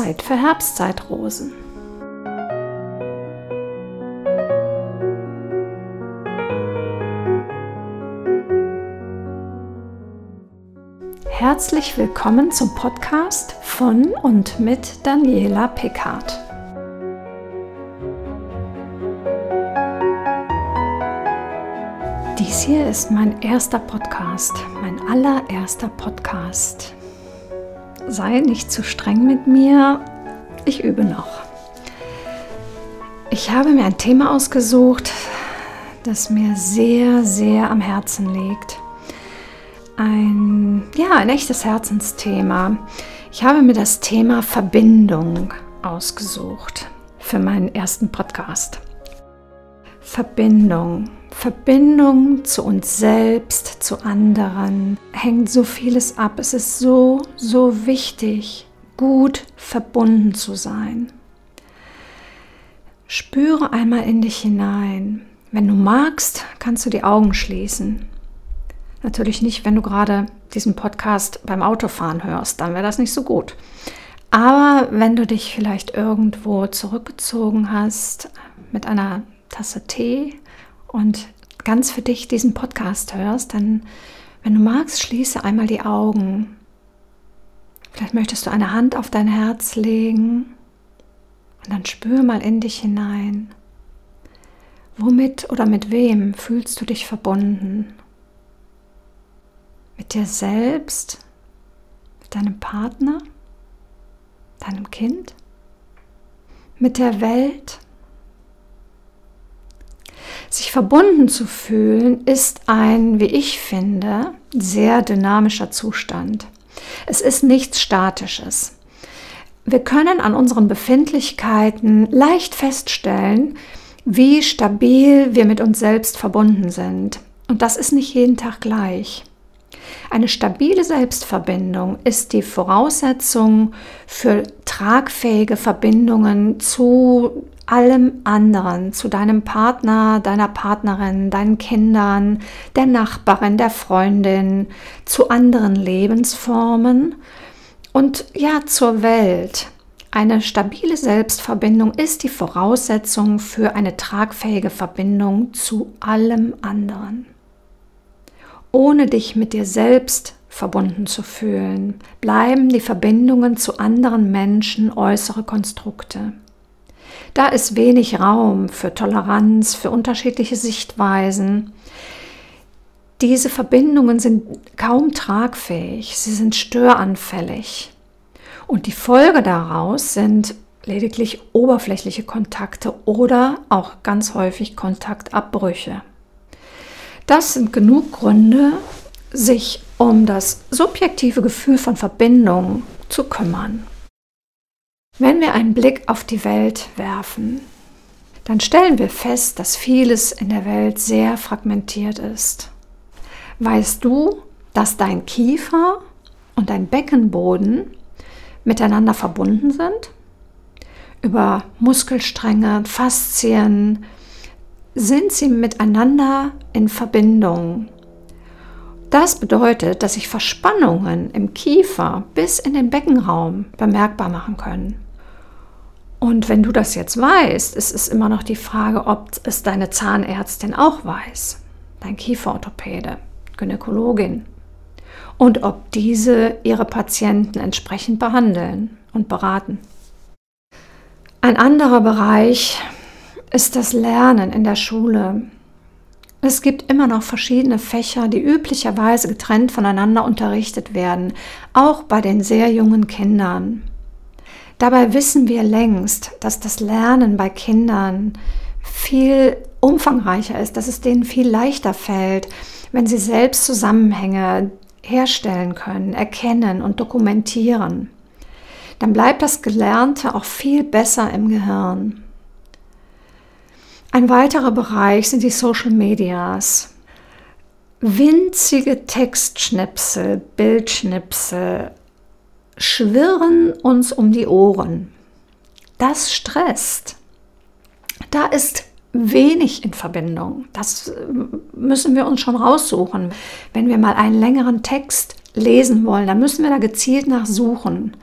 Zeit für Herbstzeitrosen. Herzlich willkommen zum Podcast von und mit Daniela Pickard. Dies hier ist mein erster Podcast, mein allererster Podcast. Sei nicht zu streng mit mir, ich übe noch. Ich habe mir ein Thema ausgesucht, das mir sehr, sehr am Herzen liegt ein, ja, ein echtes Herzensthema. Ich habe mir das Thema Verbindung ausgesucht für meinen ersten Podcast. Verbindung. Verbindung zu uns selbst, zu anderen, hängt so vieles ab. Es ist so, so wichtig, gut verbunden zu sein. Spüre einmal in dich hinein. Wenn du magst, kannst du die Augen schließen. Natürlich nicht, wenn du gerade diesen Podcast beim Autofahren hörst, dann wäre das nicht so gut. Aber wenn du dich vielleicht irgendwo zurückgezogen hast mit einer Tasse Tee und ganz für dich diesen Podcast hörst, dann, wenn du magst, schließe einmal die Augen. Vielleicht möchtest du eine Hand auf dein Herz legen und dann spür mal in dich hinein. Womit oder mit wem fühlst du dich verbunden? mit dir selbst, mit deinem Partner, deinem Kind, mit der Welt. Sich verbunden zu fühlen ist ein, wie ich finde, sehr dynamischer Zustand. Es ist nichts Statisches. Wir können an unseren Befindlichkeiten leicht feststellen, wie stabil wir mit uns selbst verbunden sind. Und das ist nicht jeden Tag gleich. Eine stabile Selbstverbindung ist die Voraussetzung für tragfähige Verbindungen zu allem anderen, zu deinem Partner, deiner Partnerin, deinen Kindern, der Nachbarin, der Freundin, zu anderen Lebensformen und ja zur Welt. Eine stabile Selbstverbindung ist die Voraussetzung für eine tragfähige Verbindung zu allem anderen ohne dich mit dir selbst verbunden zu fühlen, bleiben die Verbindungen zu anderen Menschen äußere Konstrukte. Da ist wenig Raum für Toleranz, für unterschiedliche Sichtweisen. Diese Verbindungen sind kaum tragfähig, sie sind störanfällig. Und die Folge daraus sind lediglich oberflächliche Kontakte oder auch ganz häufig Kontaktabbrüche. Das sind genug Gründe, sich um das subjektive Gefühl von Verbindung zu kümmern. Wenn wir einen Blick auf die Welt werfen, dann stellen wir fest, dass vieles in der Welt sehr fragmentiert ist. Weißt du, dass dein Kiefer und dein Beckenboden miteinander verbunden sind? Über Muskelstränge, Faszien, sind sie miteinander in Verbindung. Das bedeutet, dass sich Verspannungen im Kiefer bis in den Beckenraum bemerkbar machen können. Und wenn du das jetzt weißt, ist es immer noch die Frage, ob es deine Zahnärztin auch weiß, dein Kieferorthopäde, Gynäkologin, und ob diese ihre Patienten entsprechend behandeln und beraten. Ein anderer Bereich, ist das Lernen in der Schule. Es gibt immer noch verschiedene Fächer, die üblicherweise getrennt voneinander unterrichtet werden, auch bei den sehr jungen Kindern. Dabei wissen wir längst, dass das Lernen bei Kindern viel umfangreicher ist, dass es denen viel leichter fällt, wenn sie selbst Zusammenhänge herstellen können, erkennen und dokumentieren. Dann bleibt das Gelernte auch viel besser im Gehirn. Ein weiterer Bereich sind die Social Medias. Winzige Textschnipsel, Bildschnipsel schwirren uns um die Ohren. Das stresst. Da ist wenig in Verbindung. Das äh, müssen wir uns schon raussuchen. Wenn wir mal einen längeren Text lesen wollen, dann müssen wir da gezielt nachsuchen.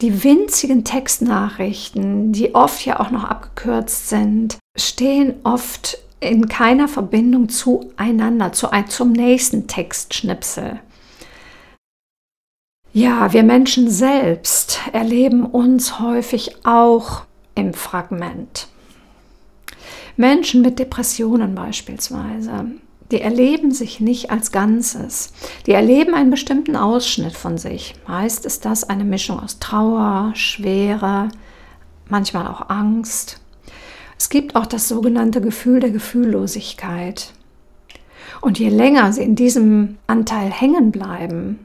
Die winzigen Textnachrichten, die oft ja auch noch abgekürzt sind, stehen oft in keiner Verbindung zueinander, zu zum nächsten Textschnipsel. Ja, wir Menschen selbst erleben uns häufig auch im Fragment. Menschen mit Depressionen beispielsweise, die erleben sich nicht als Ganzes. Die erleben einen bestimmten Ausschnitt von sich. Meist ist das eine Mischung aus Trauer, Schwere, manchmal auch Angst. Es gibt auch das sogenannte Gefühl der Gefühllosigkeit. Und je länger sie in diesem Anteil hängen bleiben,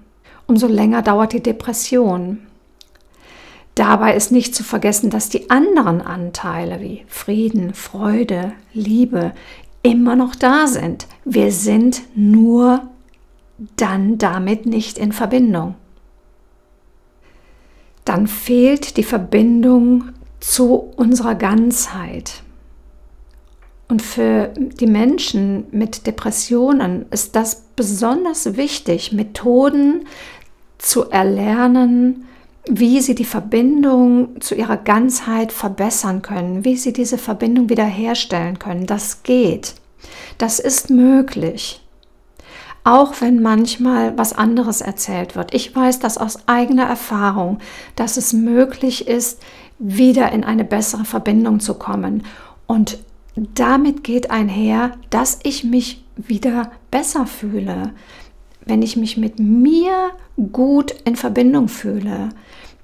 umso länger dauert die Depression. Dabei ist nicht zu vergessen, dass die anderen Anteile wie Frieden, Freude, Liebe immer noch da sind. Wir sind nur dann damit nicht in Verbindung. Dann fehlt die Verbindung zu unserer Ganzheit. Und für die Menschen mit Depressionen ist das besonders wichtig, Methoden zu erlernen, wie sie die Verbindung zu ihrer Ganzheit verbessern können, wie sie diese Verbindung wiederherstellen können. Das geht. Das ist möglich. Auch wenn manchmal was anderes erzählt wird. Ich weiß das aus eigener Erfahrung, dass es möglich ist, wieder in eine bessere Verbindung zu kommen. Und damit geht einher, dass ich mich wieder besser fühle, wenn ich mich mit mir gut in Verbindung fühle,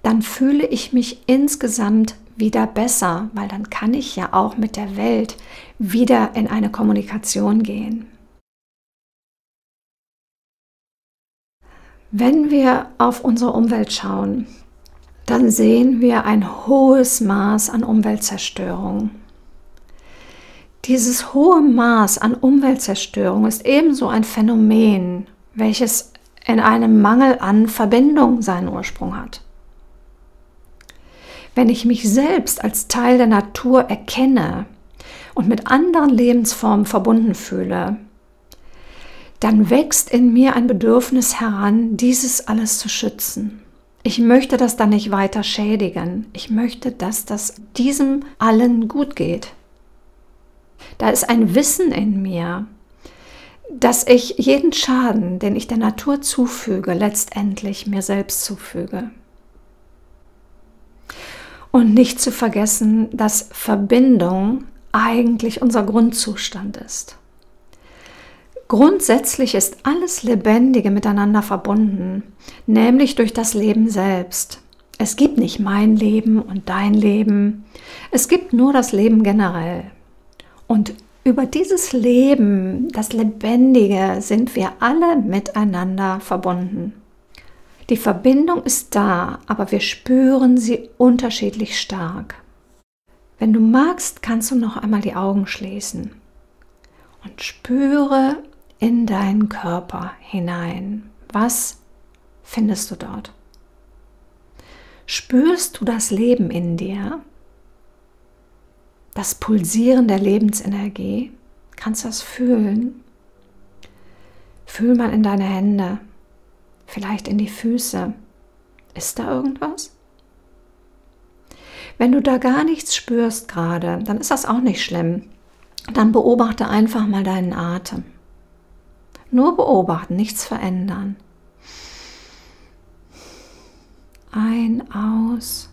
dann fühle ich mich insgesamt wieder besser, weil dann kann ich ja auch mit der Welt wieder in eine Kommunikation gehen. Wenn wir auf unsere Umwelt schauen, dann sehen wir ein hohes Maß an Umweltzerstörung. Dieses hohe Maß an Umweltzerstörung ist ebenso ein Phänomen, welches in einem Mangel an Verbindung seinen Ursprung hat. Wenn ich mich selbst als Teil der Natur erkenne und mit anderen Lebensformen verbunden fühle, dann wächst in mir ein Bedürfnis heran, dieses alles zu schützen. Ich möchte das dann nicht weiter schädigen. Ich möchte, dass das diesem allen gut geht. Da ist ein Wissen in mir, dass ich jeden Schaden, den ich der Natur zufüge, letztendlich mir selbst zufüge. Und nicht zu vergessen, dass Verbindung eigentlich unser Grundzustand ist. Grundsätzlich ist alles Lebendige miteinander verbunden, nämlich durch das Leben selbst. Es gibt nicht mein Leben und dein Leben, es gibt nur das Leben generell. Und über dieses Leben, das Lebendige, sind wir alle miteinander verbunden. Die Verbindung ist da, aber wir spüren sie unterschiedlich stark. Wenn du magst, kannst du noch einmal die Augen schließen und spüre in deinen Körper hinein. Was findest du dort? Spürst du das Leben in dir? Das Pulsieren der Lebensenergie. Kannst du das fühlen? Fühl mal in deine Hände, vielleicht in die Füße. Ist da irgendwas? Wenn du da gar nichts spürst gerade, dann ist das auch nicht schlimm. Dann beobachte einfach mal deinen Atem. Nur beobachten, nichts verändern. Ein, aus.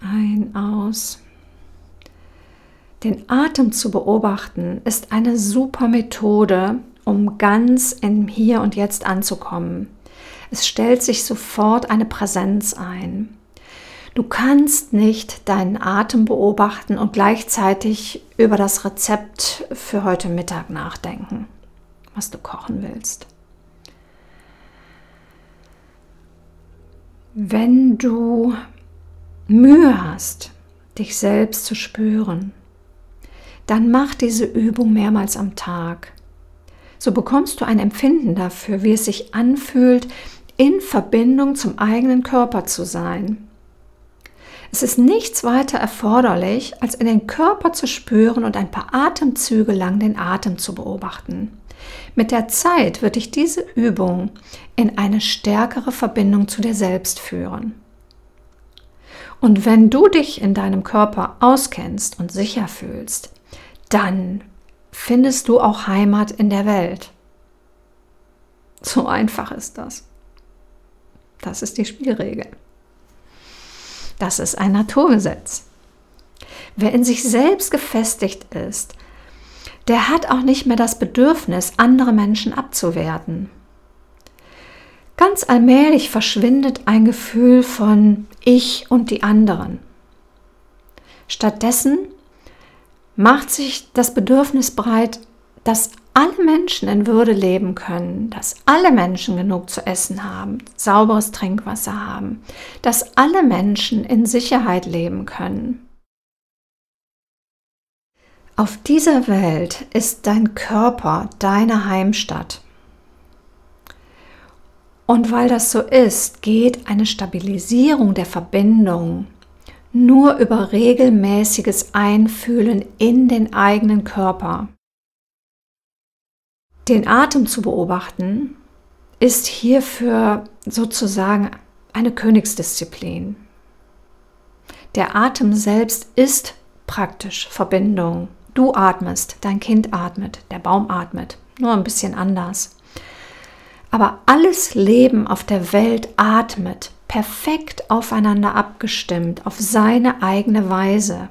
Ein, aus. Den Atem zu beobachten ist eine super Methode, um ganz im Hier und Jetzt anzukommen. Es stellt sich sofort eine Präsenz ein. Du kannst nicht deinen Atem beobachten und gleichzeitig über das Rezept für heute Mittag nachdenken, was du kochen willst. Wenn du Mühe hast, dich selbst zu spüren, dann mach diese Übung mehrmals am Tag. So bekommst du ein Empfinden dafür, wie es sich anfühlt, in Verbindung zum eigenen Körper zu sein. Es ist nichts weiter erforderlich, als in den Körper zu spüren und ein paar Atemzüge lang den Atem zu beobachten. Mit der Zeit wird dich diese Übung in eine stärkere Verbindung zu dir selbst führen. Und wenn du dich in deinem Körper auskennst und sicher fühlst, dann findest du auch Heimat in der Welt. So einfach ist das. Das ist die Spielregel. Das ist ein Naturgesetz. Wer in sich selbst gefestigt ist, der hat auch nicht mehr das Bedürfnis, andere Menschen abzuwerten. Ganz allmählich verschwindet ein Gefühl von ich und die anderen. Stattdessen macht sich das Bedürfnis breit, dass alle Menschen in Würde leben können, dass alle Menschen genug zu essen haben, sauberes Trinkwasser haben, dass alle Menschen in Sicherheit leben können. Auf dieser Welt ist dein Körper deine Heimstatt. Und weil das so ist, geht eine Stabilisierung der Verbindung nur über regelmäßiges Einfühlen in den eigenen Körper. Den Atem zu beobachten ist hierfür sozusagen eine Königsdisziplin. Der Atem selbst ist praktisch Verbindung Du atmest, dein Kind atmet, der Baum atmet, nur ein bisschen anders. Aber alles Leben auf der Welt atmet, perfekt aufeinander abgestimmt, auf seine eigene Weise.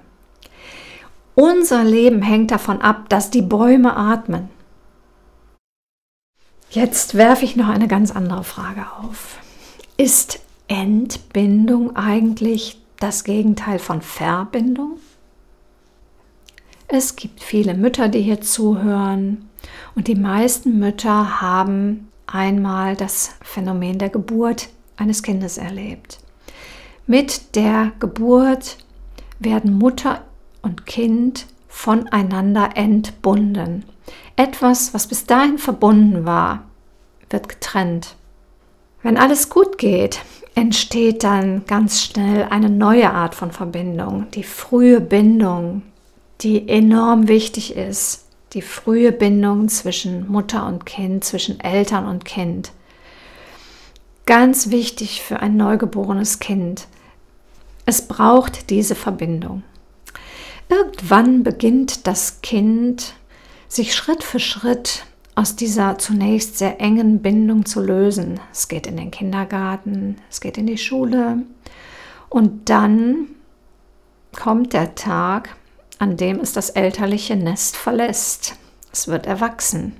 Unser Leben hängt davon ab, dass die Bäume atmen. Jetzt werfe ich noch eine ganz andere Frage auf. Ist Entbindung eigentlich das Gegenteil von Verbindung? Es gibt viele Mütter, die hier zuhören und die meisten Mütter haben einmal das Phänomen der Geburt eines Kindes erlebt. Mit der Geburt werden Mutter und Kind voneinander entbunden. Etwas, was bis dahin verbunden war, wird getrennt. Wenn alles gut geht, entsteht dann ganz schnell eine neue Art von Verbindung, die frühe Bindung, die enorm wichtig ist, die frühe Bindung zwischen Mutter und Kind, zwischen Eltern und Kind. Ganz wichtig für ein neugeborenes Kind. Es braucht diese Verbindung. Irgendwann beginnt das Kind sich Schritt für Schritt aus dieser zunächst sehr engen Bindung zu lösen. Es geht in den Kindergarten, es geht in die Schule und dann kommt der Tag, an dem es das elterliche Nest verlässt. Es wird erwachsen.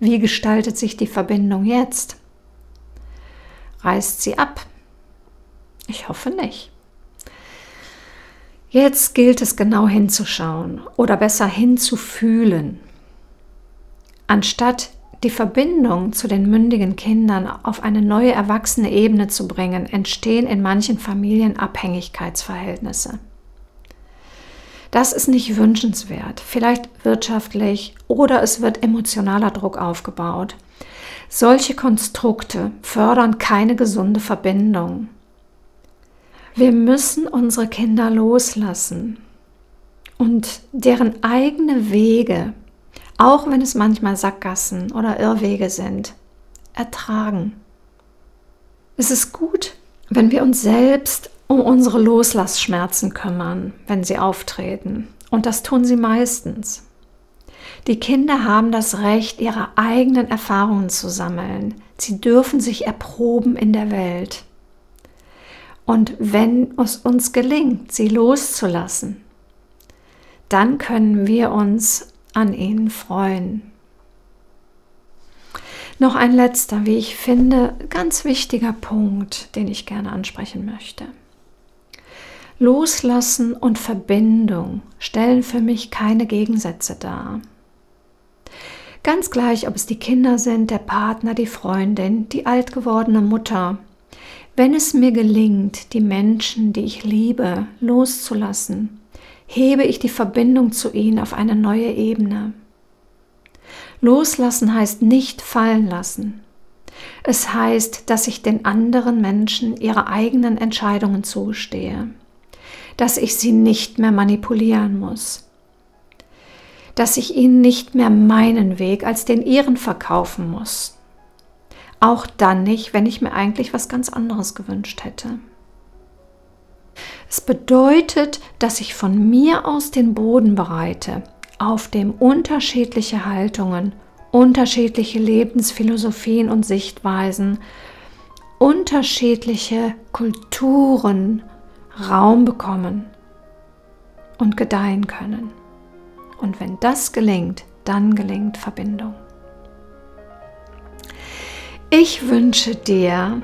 Wie gestaltet sich die Verbindung jetzt? Reißt sie ab? Ich hoffe nicht. Jetzt gilt es genau hinzuschauen oder besser hinzufühlen. Anstatt die Verbindung zu den mündigen Kindern auf eine neue erwachsene Ebene zu bringen, entstehen in manchen Familien Abhängigkeitsverhältnisse. Das ist nicht wünschenswert, vielleicht wirtschaftlich oder es wird emotionaler Druck aufgebaut. Solche Konstrukte fördern keine gesunde Verbindung. Wir müssen unsere Kinder loslassen und deren eigene Wege, auch wenn es manchmal Sackgassen oder Irrwege sind, ertragen. Es ist gut, wenn wir uns selbst um unsere Loslassschmerzen kümmern, wenn sie auftreten. Und das tun sie meistens. Die Kinder haben das Recht, ihre eigenen Erfahrungen zu sammeln. Sie dürfen sich erproben in der Welt. Und wenn es uns gelingt, sie loszulassen, dann können wir uns an ihnen freuen. Noch ein letzter, wie ich finde, ganz wichtiger Punkt, den ich gerne ansprechen möchte. Loslassen und Verbindung stellen für mich keine Gegensätze dar. Ganz gleich, ob es die Kinder sind, der Partner, die Freundin, die alt gewordene Mutter. Wenn es mir gelingt, die Menschen, die ich liebe, loszulassen, hebe ich die Verbindung zu ihnen auf eine neue Ebene. Loslassen heißt nicht fallen lassen. Es heißt, dass ich den anderen Menschen ihre eigenen Entscheidungen zugestehe dass ich sie nicht mehr manipulieren muss. dass ich ihnen nicht mehr meinen Weg als den ihren verkaufen muss. Auch dann nicht, wenn ich mir eigentlich was ganz anderes gewünscht hätte. Es bedeutet, dass ich von mir aus den Boden bereite, auf dem unterschiedliche Haltungen, unterschiedliche Lebensphilosophien und Sichtweisen, unterschiedliche Kulturen Raum bekommen und gedeihen können. Und wenn das gelingt, dann gelingt Verbindung. Ich wünsche dir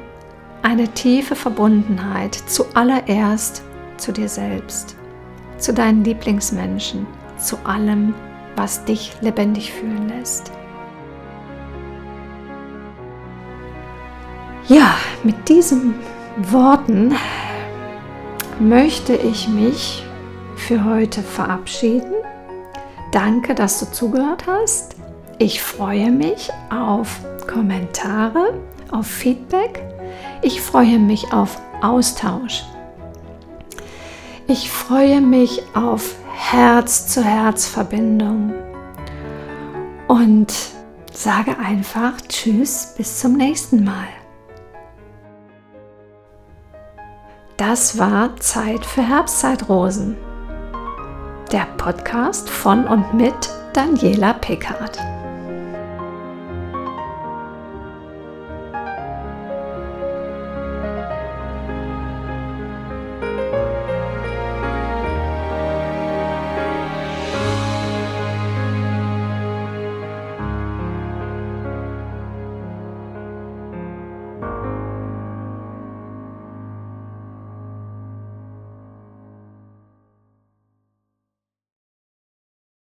eine tiefe Verbundenheit zuallererst zu dir selbst, zu deinen Lieblingsmenschen, zu allem, was dich lebendig fühlen lässt. Ja, mit diesen Worten möchte ich mich für heute verabschieden. Danke, dass du zugehört hast. Ich freue mich auf Kommentare, auf Feedback. Ich freue mich auf Austausch. Ich freue mich auf Herz-zu-Herz-Verbindung und sage einfach Tschüss, bis zum nächsten Mal. Das war Zeit für Herbstzeitrosen. Der Podcast von und mit Daniela Pickard.